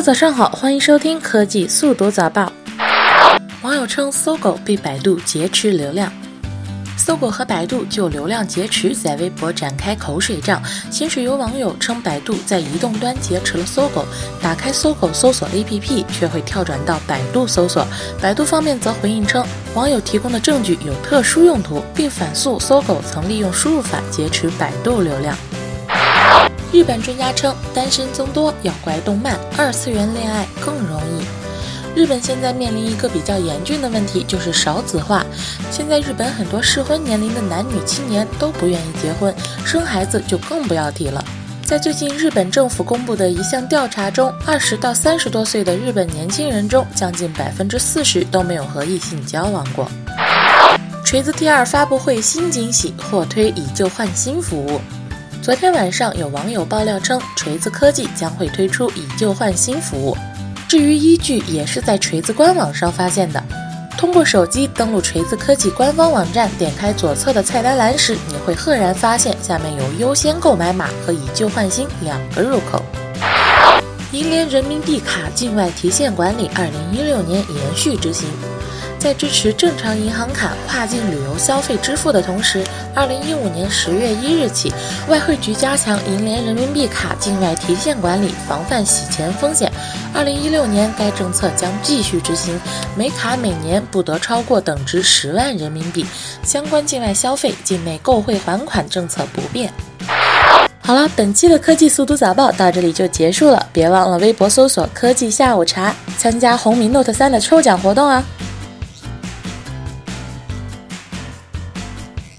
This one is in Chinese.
早上好，欢迎收听科技速读早报。网友称搜狗被百度劫持流量，搜狗和百度就流量劫持在微博展开口水仗。先是有网友称百度在移动端劫持了搜狗，打开搜狗搜索 APP 却会跳转到百度搜索。百度方面则回应称，网友提供的证据有特殊用途，并反诉搜狗曾利用输入法劫持百度流量。日本专家称，单身增多要怪动漫，二次元恋爱更容易。日本现在面临一个比较严峻的问题，就是少子化。现在日本很多适婚年龄的男女青年都不愿意结婚，生孩子就更不要提了。在最近日本政府公布的一项调查中，二十到三十多岁的日本年轻人中，将近百分之四十都没有和异性交往过。锤子 T2 发布会新惊喜，或推以旧换新服务。昨天晚上，有网友爆料称，锤子科技将会推出以旧换新服务。至于依据，也是在锤子官网上发现的。通过手机登录锤子科技官方网站，点开左侧的菜单栏时，你会赫然发现下面有优先购买码和以旧换新两个入口。银联人民币卡境外提现管理，二零一六年延续执行。在支持正常银行卡跨境旅游消费支付的同时，二零一五年十月一日起，外汇局加强银联人民币卡境外提现管理，防范洗钱风险。二零一六年该政策将继续执行，每卡每年不得超过等值十万人民币。相关境外消费境内购汇还款政策不变。好了，本期的科技速读早报到这里就结束了，别忘了微博搜索“科技下午茶”，参加红米 Note 三的抽奖活动啊！